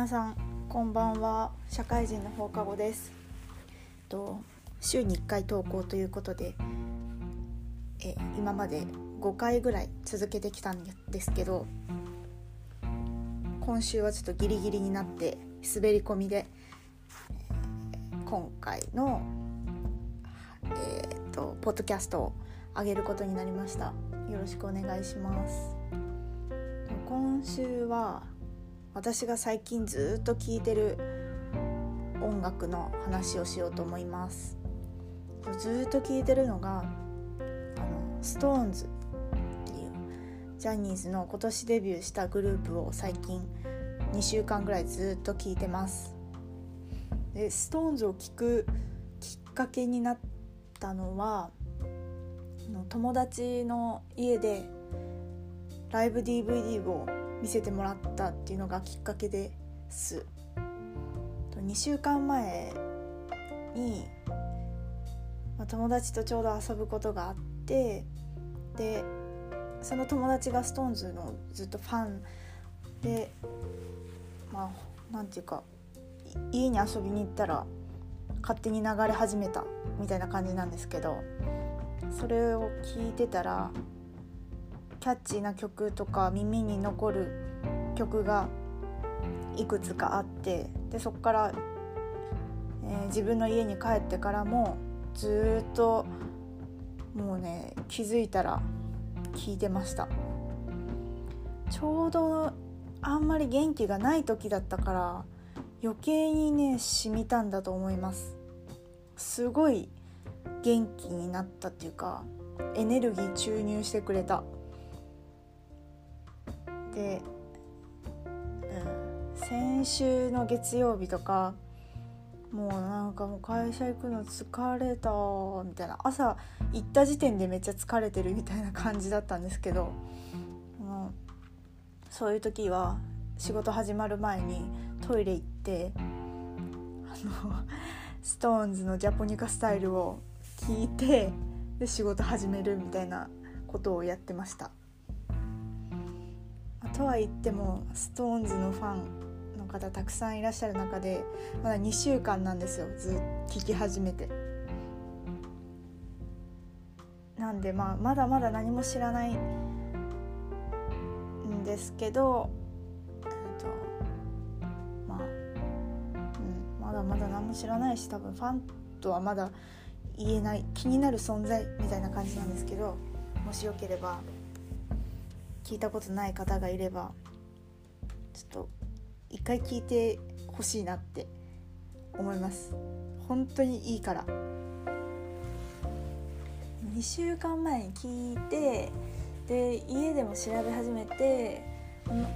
皆さんこんばんは。社会人の放課後です。と週に1回投稿ということでえ今まで5回ぐらい続けてきたんですけど今週はちょっとギリギリになって滑り込みで今回のえー、とポッドキャストを上げることになりました。よろしくお願いします。今週は私が最近ずっと聴いてる音楽の話をしようと思います。ずっと聴いてるのがあの SixTONES っていうジャニーズの今年デビューしたグループを最近2週間ぐらいずっと聴いてます。で SixTONES を聴くきっかけになったのは友達の家でライブ DVD を見せてもらったっていうのがきっかけです。2週間前に、友達とちょうど遊ぶことがあってでその友達が SixTONES のずっとファンでまあなんていうか家に遊びに行ったら勝手に流れ始めたみたいな感じなんですけどそれを聞いてたらキャッチーな曲とか耳に残る曲がいくつかあってでそこから、えー、自分の家に帰ってからもずっともうね気づいたら聞いてました。ちょうどあんまり元気がない時だったから余計にね染みたんだと思います。すごい元気になったっていうかエネルギー注入してくれた。で、うん、先週の月曜日とかもうなんかもう会社行くの疲れたみたいな朝行った時点でめっちゃ疲れてるみたいな感じだったんですけど、うん、そういう時は仕事始まる前にトイレ行ってあの SixTONES のジャポニカスタイルを聞いてで仕事始めるみたいなことをやってました。とは言っても SixTONES のファンの方たくさんいらっしゃる中でまだ2週間なんですよずっと聞き始めて。なんでまあまだまだ何も知らないんですけど、えっとまうん、まだまだ何も知らないし多分ファンとはまだ言えない気になる存在みたいな感じなんですけどもしよければ聞いたことない方がいればちょっと一回聞いてほしいなって思います。本当にいいから。2週間前に聞いてで家でも調べ始めて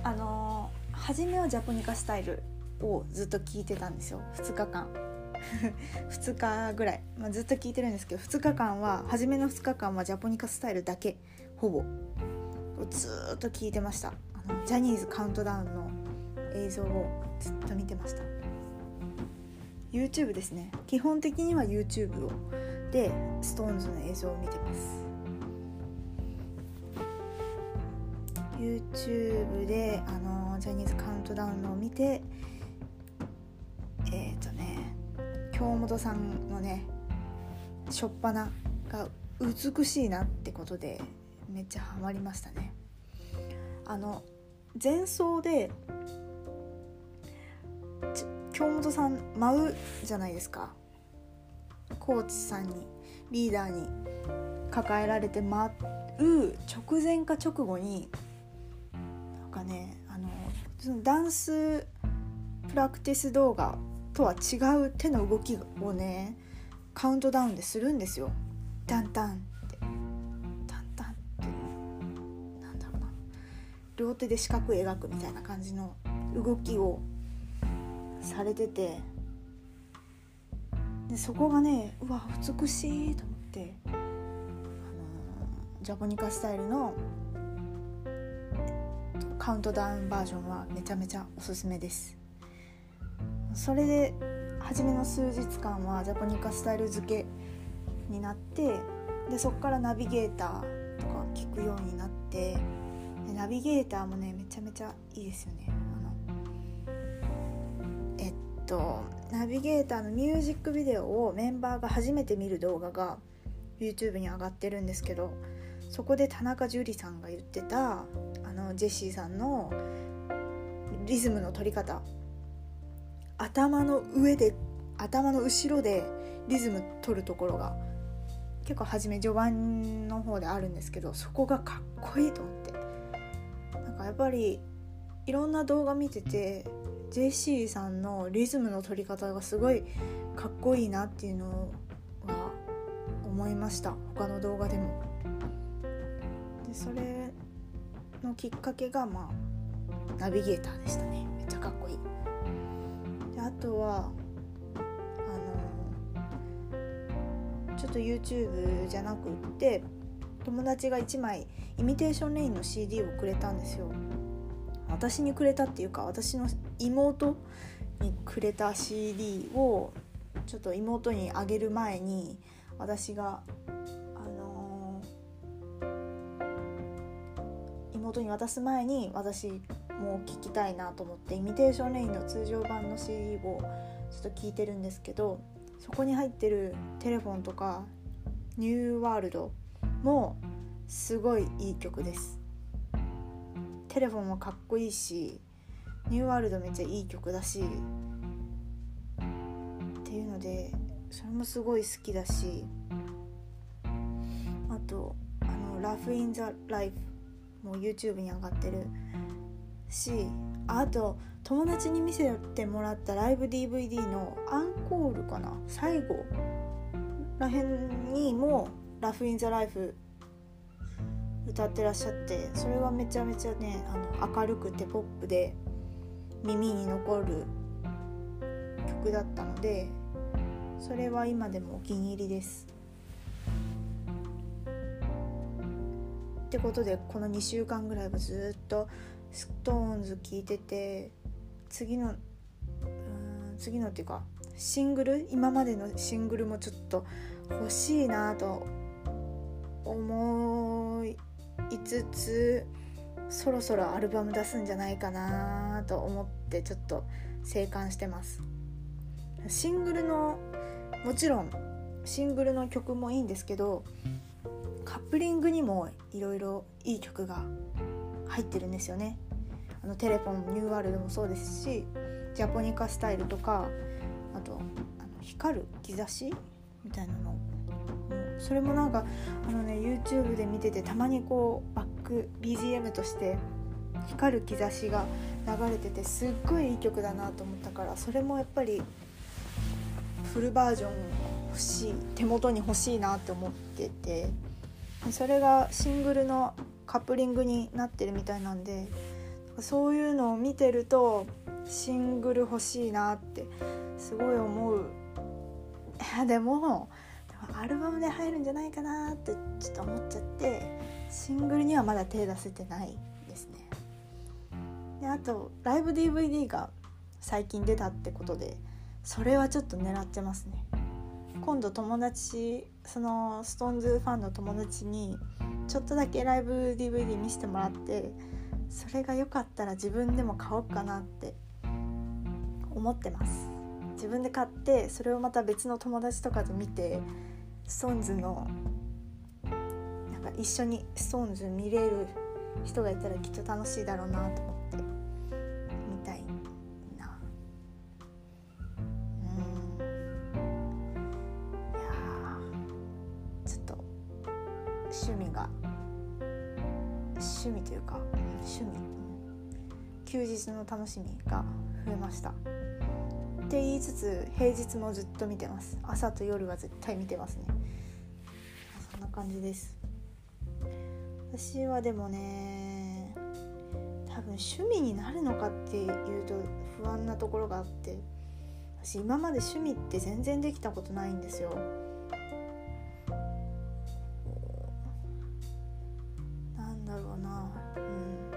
あの初めはジャポニカスタイルをずっと聞いてたんですよ。2日間。2日ぐらい、まあ、ずっと聞いてるんですけど2日間は初めの2日間はジャポニカスタイルだけ。ほぼ。ずっと聞いてました。あのジャニーズカウントダウンの映像をずっと見てました。YouTube ですね。基本的には YouTube を。で SixTONES の映像を見てます。YouTube であのジャニーズカウントダウンのを見てえっ、ー、とね京本さんのね初っ端が美しいなってことでめっちゃハマりましたね。あの前奏で京本さん舞うじゃないですか。コーチさんにリーダーに抱えられて舞う直前か直後になんかねあのそのダンスプラクティス動画とは違う手の動きをねカウントダウンでするんですよ。ダンタン。両手で四角描くみたいな感じの動きをされててでそこがねうわ美しいと思ってあのジャポニカスタイルのカウントダウンバージョンはめちゃめちゃおすすめです。それで初めの数日間はジャポニカスタイル付けになってでそこからナビゲーターとか聞くようになってナビゲーターもねめちゃめちゃいいですよね。あのとナビゲーターのミュージックビデオをメンバーが初めて見る動画が YouTube に上がってるんですけどそこで田中樹さんが言ってたあのジェシーさんのリズムの取り方。頭の上で頭の後ろでリズム取るところが結構初め序盤の方であるんですけどそこがかっこいいと思って。やっぱりいろんな動画見てて JC さんのリズムの取り方がすごいかっこいいなっていうのは思いました他の動画でも。でそれのきっかけがまあナビゲーターでしたねめっちゃかっこいい。であとはあのちょっと YouTube じゃなくって友達が1枚イミテーションレインの CD をくれたんですよ。私にくれたっていうか私の妹にくれた CD をちょっと妹にあげる前に私が、あのー、妹に渡す前に私も聞きたいなと思ってイミテーションレインの通常版の CD をちょっと聞いてるんですけどそこに入ってるテレフォンとかニューワールドもすごいいい曲です。テレフォンもかっこいいしニューワールドめっちゃいい曲だしっていうのでそれもすごい好きだしあとあの「ラフ・イン・ザ・ライフ」も YouTube に上がってるしあと友達に見せてもらったライブ DVD のアンコールかな？最後らへんにも「ラフ・イン・ザ・ライフ」歌ってらっしゃってそれはめちゃめちゃねあの明るくてポップで耳に残る曲だったのでそれは今でもお気に入りです。ってことでこの2週間ぐらいはずっとストーンズ聴いてて次のうん次のっていうかシングル？今までのシングルもちょっと欲しいなと思いつつそろそろアルバム出すんじゃないかなと思ってちょっと静観してます。シングルのもちろんシングルの曲もいいんですけどカップリングにもいろいろいい曲が入ってるんですよね。あのテレフォンニューワールドもそうですしジャポニカスタイルとかあとあの光る兆しみたいなのそれもなんかあのね YouTube で見ててたまにこうバック BGM として光る兆しが流れててすっごいいい曲だなと思ったからそれもやっぱりフルバージョン欲しい手元に欲しいなって思っててそれがシングルのカップリングになってるみたいなんでそういうのを見てるとシングル欲しいなってすごい思う。でもアルバムで入るんじゃないかなってちょっと思っちゃってシングルにはまだ手出せてないですね。であとライブ DVD が最近出たってことでそれはちょっと狙ってますね。今度友達その SixTONES ファンの友達にちょっとだけライブ DVD 見せてもらってそれが良かったら自分でも買おうかなって思ってます。自分で買ってそれをまた別の友達とかと見て SixTONES のなんか一緒に SixTONES 見れる人がいたらきっと楽しいだろうなと思って見たいな。うん。いやちょっと趣味が趣味というか趣味。休日の楽しみが増えました。つ平日もずっと見てます。朝と夜は絶対見てますね。そんな感じです。私はでもね多分趣味になるのかっていうと不安なところがあって私今まで趣味って全然できたことないんですよ。なんだろうな。うん。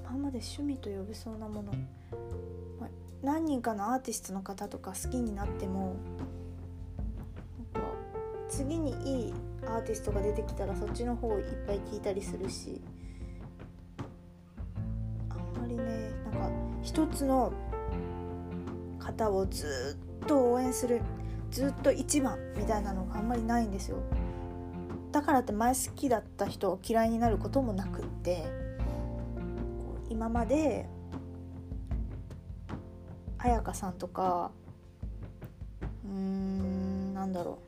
今まで趣味と呼べそうなもの。何人かのアーティストの方とか好きになってもなんか次にいいアーティストが出てきたらそっちの方いっぱい聞いたりするしあんまりねなんか一つの方をずっと応援するずっと一番みたいなのがあんまりないんですよ。だからって前好きだった人を嫌いになることもなくって今まで彩香さんとかうーんなんだろ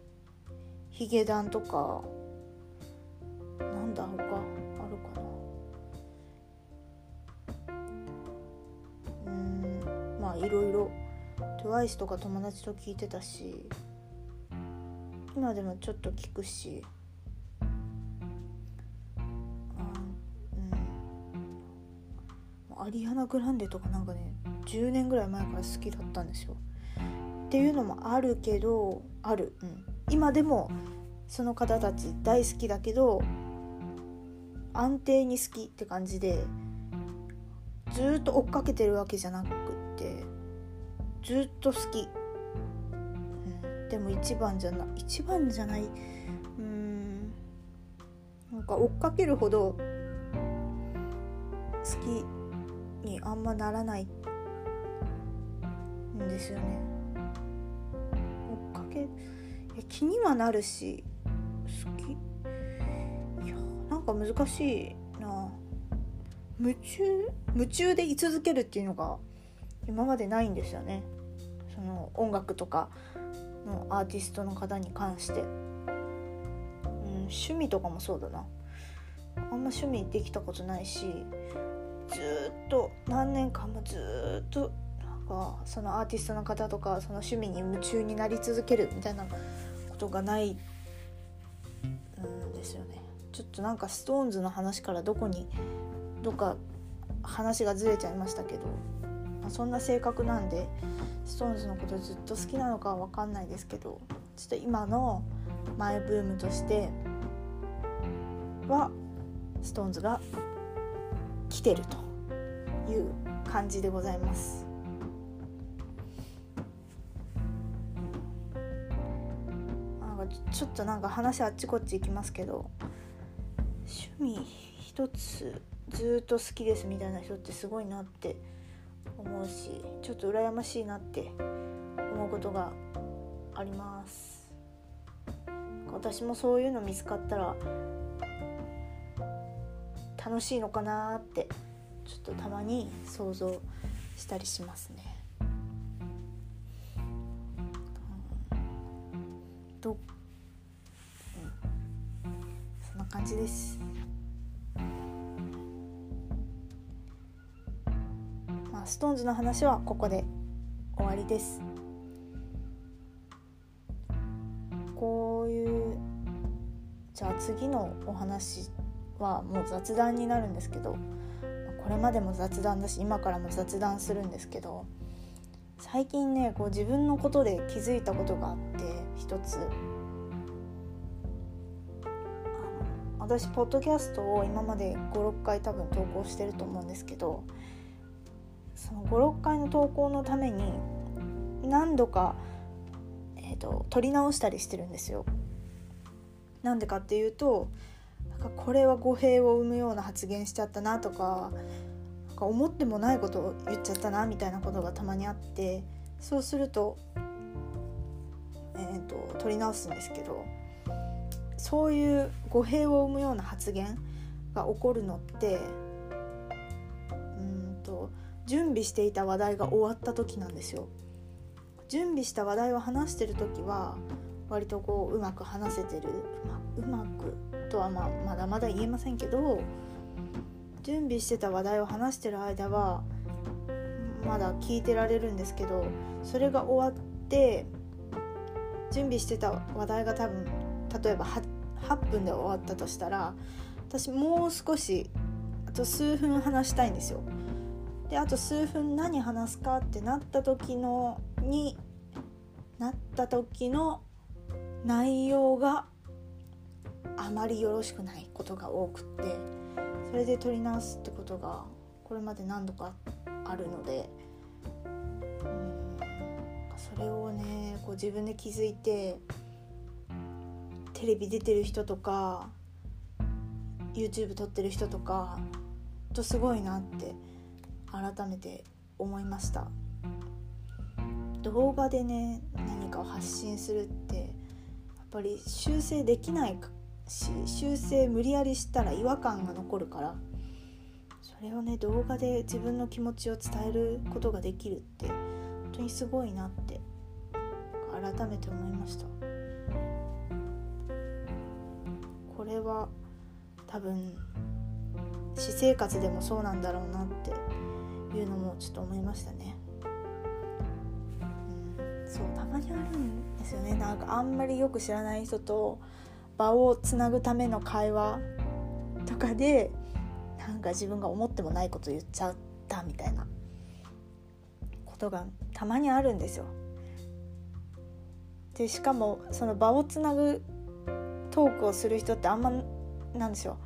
う。ヒゲダンとかなんだ他あるかな。うんまあいろいろ。TWICE とか友達と聞いてたし今でもちょっと聞くしアリアナ・グランデとかなんかね10年ぐらい前から好きだったんですよ。っていうのもあるけどある、うん、今でもその方たち大好きだけど安定に好きって感じでずっと追っかけてるわけじゃなくってずっと好き、うん、でも一番じゃない一番じゃないうん。なんか追っかけるほど好きにあんまならないんですよね。追っかけ。気にはなるし好き。いやなんか難しいな。夢中夢中で居続けるっていうのが今までないんですよね。その音楽とかのアーティストの方に関して、うん、趣味とかもそうだな。あんま趣味できたことないしずっと何年間もずっとかそのアーティストの方とかその趣味に夢中になり続けるみたいなことがないんですよね。ちょっとなんか SixTONES の話からどこにどっか話がずれちゃいましたけど、まあ、そんな性格なんで SixTONES のことずっと好きなのかは分かんないですけどちょっと今のマイブームとしては SixTONES が来てるという感じでございます。ちょっとなんか話あっちこっち行きますけど趣味一つずっと好きですみたいな人ってすごいなって思うしちょっと羨ましいなって思うことがあります私もそういうの見つかったら楽しいのかなってちょっとたまに想像したりしますね。感じです。まあ、ストーンズの話はここで終わりです。こういうじゃあ次のお話はもう雑談になるんですけどこれまでも雑談だし今からも雑談するんですけど最近ねこう自分のことで気づいたことがあって一つ私ポッドキャストを今まで56回多分投稿してると思うんですけどその56回の投稿のために何度か、えーと、撮り直したりしてるんですよ。なんでかっていうとなんかこれは語弊を生むような発言しちゃったなとかなんか思ってもないことを言っちゃったなみたいなことがたまにあってそうすると,、えーと、取り直すんですけどそういう語弊を生むような発言が起こるのってうんと準備していた話題が終わった時なんですよ。準備した話題を話してる時は割とこううまく話せてるまうまくとはまあまだまだ言えませんけど準備してた話題を話してる間はまだ聞いてられるんですけどそれが終わって準備してた話題が多分例えば 8, 分で終わったとしたら私もう少しあと数分話したいんですよ。であと数分何話すかってなった時のになった時の内容があまりよろしくないことが多くってそれで撮り直すってことがこれまで何度かあるのでうんそれをねこう自分で気づいてテレビ出てる人とか YouTube 撮ってる人とかとすごいなって改めて思いました。動画でね何かを発信するってやっぱり修正できないし修正無理やりしたら違和感が残るからそれをね動画で自分の気持ちを伝えることができるって本当にすごいなって改めて思いました。これは多分私生活でもそうなんだろうなっていうのもちょっと思いましたね、うん、そうたまにあるんですよねなんかあんまりよく知らない人と場をつなぐための会話とかでなんか自分が思ってもないこと言っちゃったみたいなことがたまにあるんですよ。でしかもその場をつなぐトークをする人ってあんまなんですよ。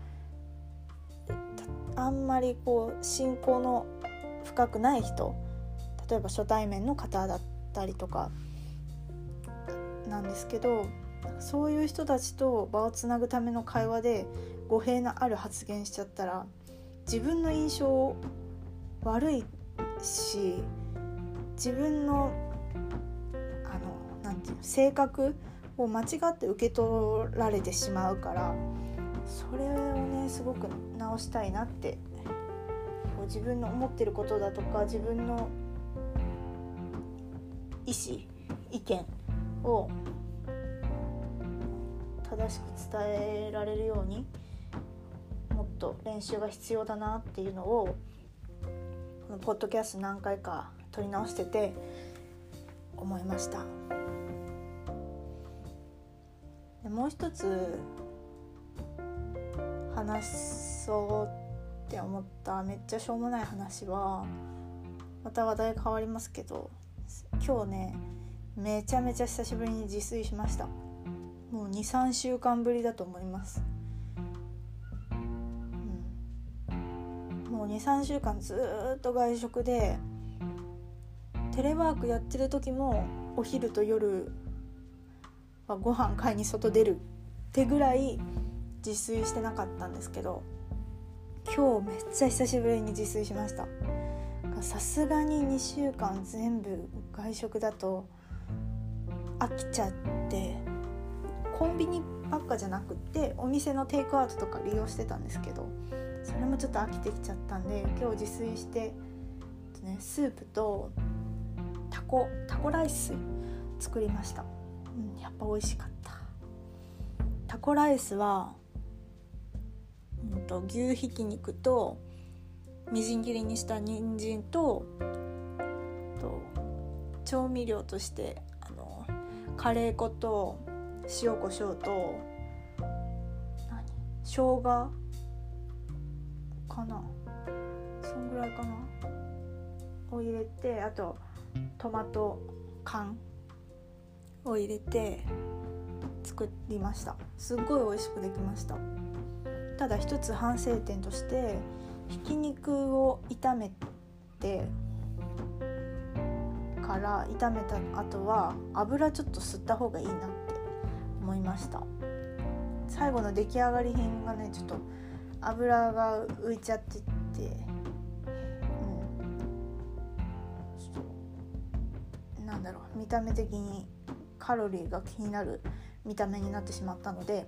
あんまりこう信仰の深くない人例えば初対面の方だったりとかなんですけどそういう人たちと場をつなぐための会話で語弊のある発言しちゃったら自分の印象悪いし自分のあのなんていうの性格を間違って受け取られてしまうからそれをねすごく直したいなってこう自分の思ってることだとか自分の意思意見を正しく伝えられるようにもっと練習が必要だなっていうのをこのポッドキャスト何回か撮り直してて思いましたでもう一つ話そうって思っためっちゃしょうもない話はまた話題変わりますけど今日ねめちゃめちゃ久しぶりに自炊しました。もう23週間ぶりだと思います、うん、もう23週間ずっと外食でテレワークやってる時もお昼と夜はご飯買いに外出るってぐらい自炊してなかったんですけど今日めっちゃ久しぶりに自炊しました。さすがに2週間全部外食だと飽きちゃってコンビニばっかじゃなくってお店のテイクアウトとか利用してたんですけどそれもちょっと飽きてきちゃったんで今日自炊して、スープとタコタコライス作りました、うん、やっぱ美味しかった。タコライスは、うんと、牛ひき肉とみじん切りにした人参とと調味料としてあのカレー粉と塩コショウと何？生姜？かな？そんぐらいかな？を入れてあとトマト缶。を入れて作りました。すっごい美味しくできました。ただ一つ反省点としてひき肉を炒めてから炒めた後は油ちょっと吸った方がいいなって思いました。最後の出来上がり品がねちょっと油が浮いちゃっててうん。ちょっとなんだろう見た目的にカロリーが気になる見た目になってしまったので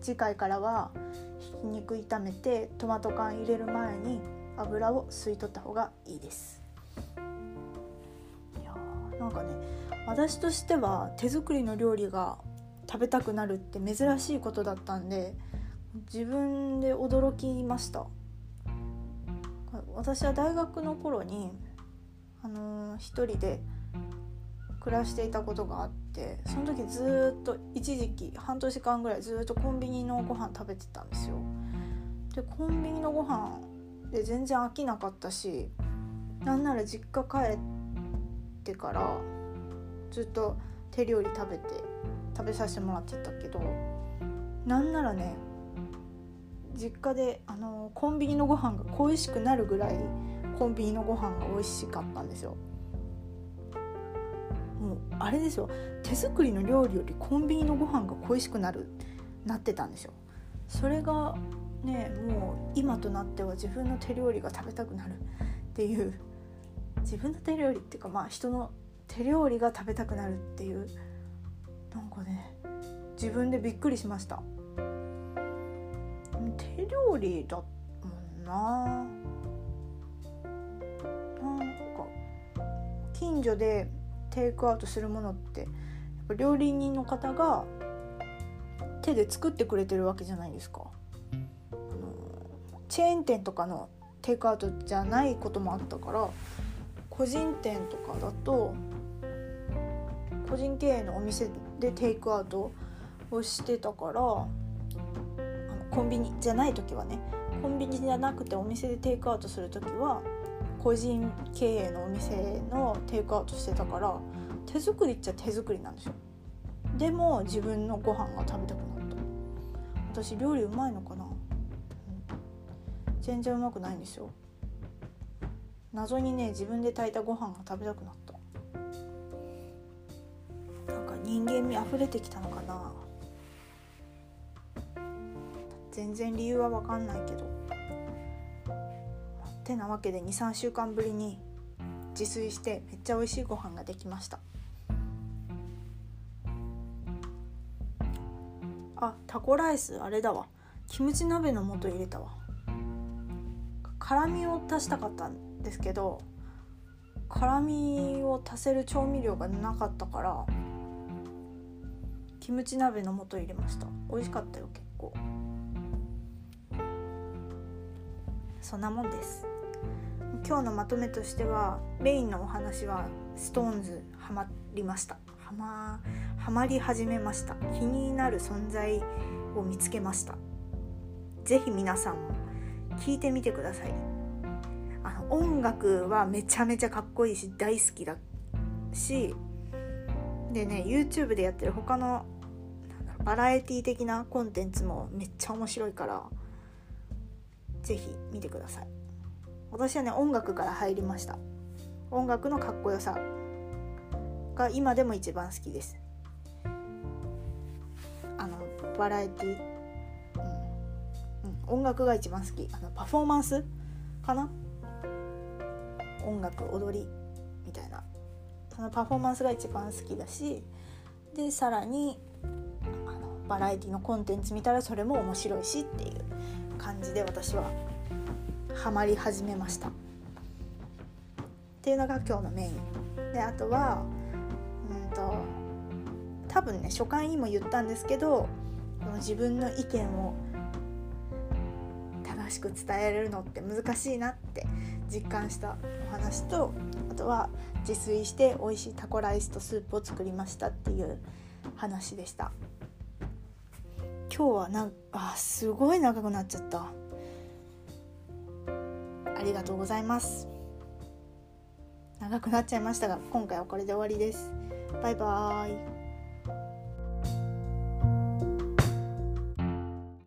次回からはひき肉炒めてトマト缶入れる前に油を吸い取った方がいいです。いやーなんかね私としては手作りの料理が食べたくなるって珍しいことだったんで自分で驚きました。私は大学の頃にあのー、一人で暮らしていたことがあってその時ずっと一時期半年間ぐらいずっとコンビニのご飯食べてたんですよ。でコンビニのご飯で全然飽きなかったしなんなら実家帰ってからずっと手料理食べて食べさせてもらってたけどなんならね実家であのコンビニのご飯が恋しくなるぐらいコンビニのご飯が美味しかったんですよもうあれですよ。手作りの料理よりコンビニのご飯が恋しくなるなってたんですよ。それがねもう今となっては自分の手料理が食べたくなるっていう自分の手料理っていうかまあ人の手料理が食べたくなるっていうなんかね自分でびっくりしました。手料理だもんな。なんか近所でテイクアウトするものってやっぱ料理人の方が手で作ってくれてるわけじゃないですか。あのチェーン店とかのテイクアウトじゃないこともあったから個人店とかだと個人経営のお店でテイクアウトをしてたからコンビニじゃない時はねコンビニじゃなくてお店でテイクアウトする時は個人経営のお店のテイクアウトしてたから手作りっちゃ手作りなんですよ。でも自分のご飯が食べたくなった。私料理うまいのかな、うん、全然うまくないんですよ。謎にね自分で炊いたご飯が食べたくなった。なんか人間味あふれてきたのかな。全然理由は分かんないけど。てなわけで23週間ぶりに自炊してめっちゃ美味しいご飯ができました。あタコライスあれだわ。キムチ鍋の素入れたわ。辛みを足したかったんですけど辛みを足せる調味料がなかったからキムチ鍋の素入れました。美味しかったよ結構。そんなもんです。今日のまとめとしてはメインのお話は SixTONES ハマりました。ハマハマり始めました。気になる存在を見つけました。是非皆さんも聞いてみてください。あの音楽はめちゃめちゃかっこいいし大好きだしでね YouTube でやってる他のバラエティ的なコンテンツもめっちゃ面白いから是非見てください。私はね音楽から入りました。音楽のかっこよさが今でも一番好きです。あのバラエティ、うん、うん、音楽が一番好き。あのパフォーマンスかな？音楽踊りみたいな。そのパフォーマンスが一番好きだしでさらにあのバラエティのコンテンツ見たらそれも面白いしっていう感じで私はハマり始めました。っていうのが今日のメイン。であとはうんと多分ね初回にも言ったんですけどこの自分の意見を正しく伝えられるのって難しいなって実感したお話とあとは自炊して美味しいタコライスとスープを作りましたっていう話でした。今日はなんあすごい長くなっちゃった。りがとうございます。長くなっちゃいましたが今回はこれで終わりです。バイバーイ。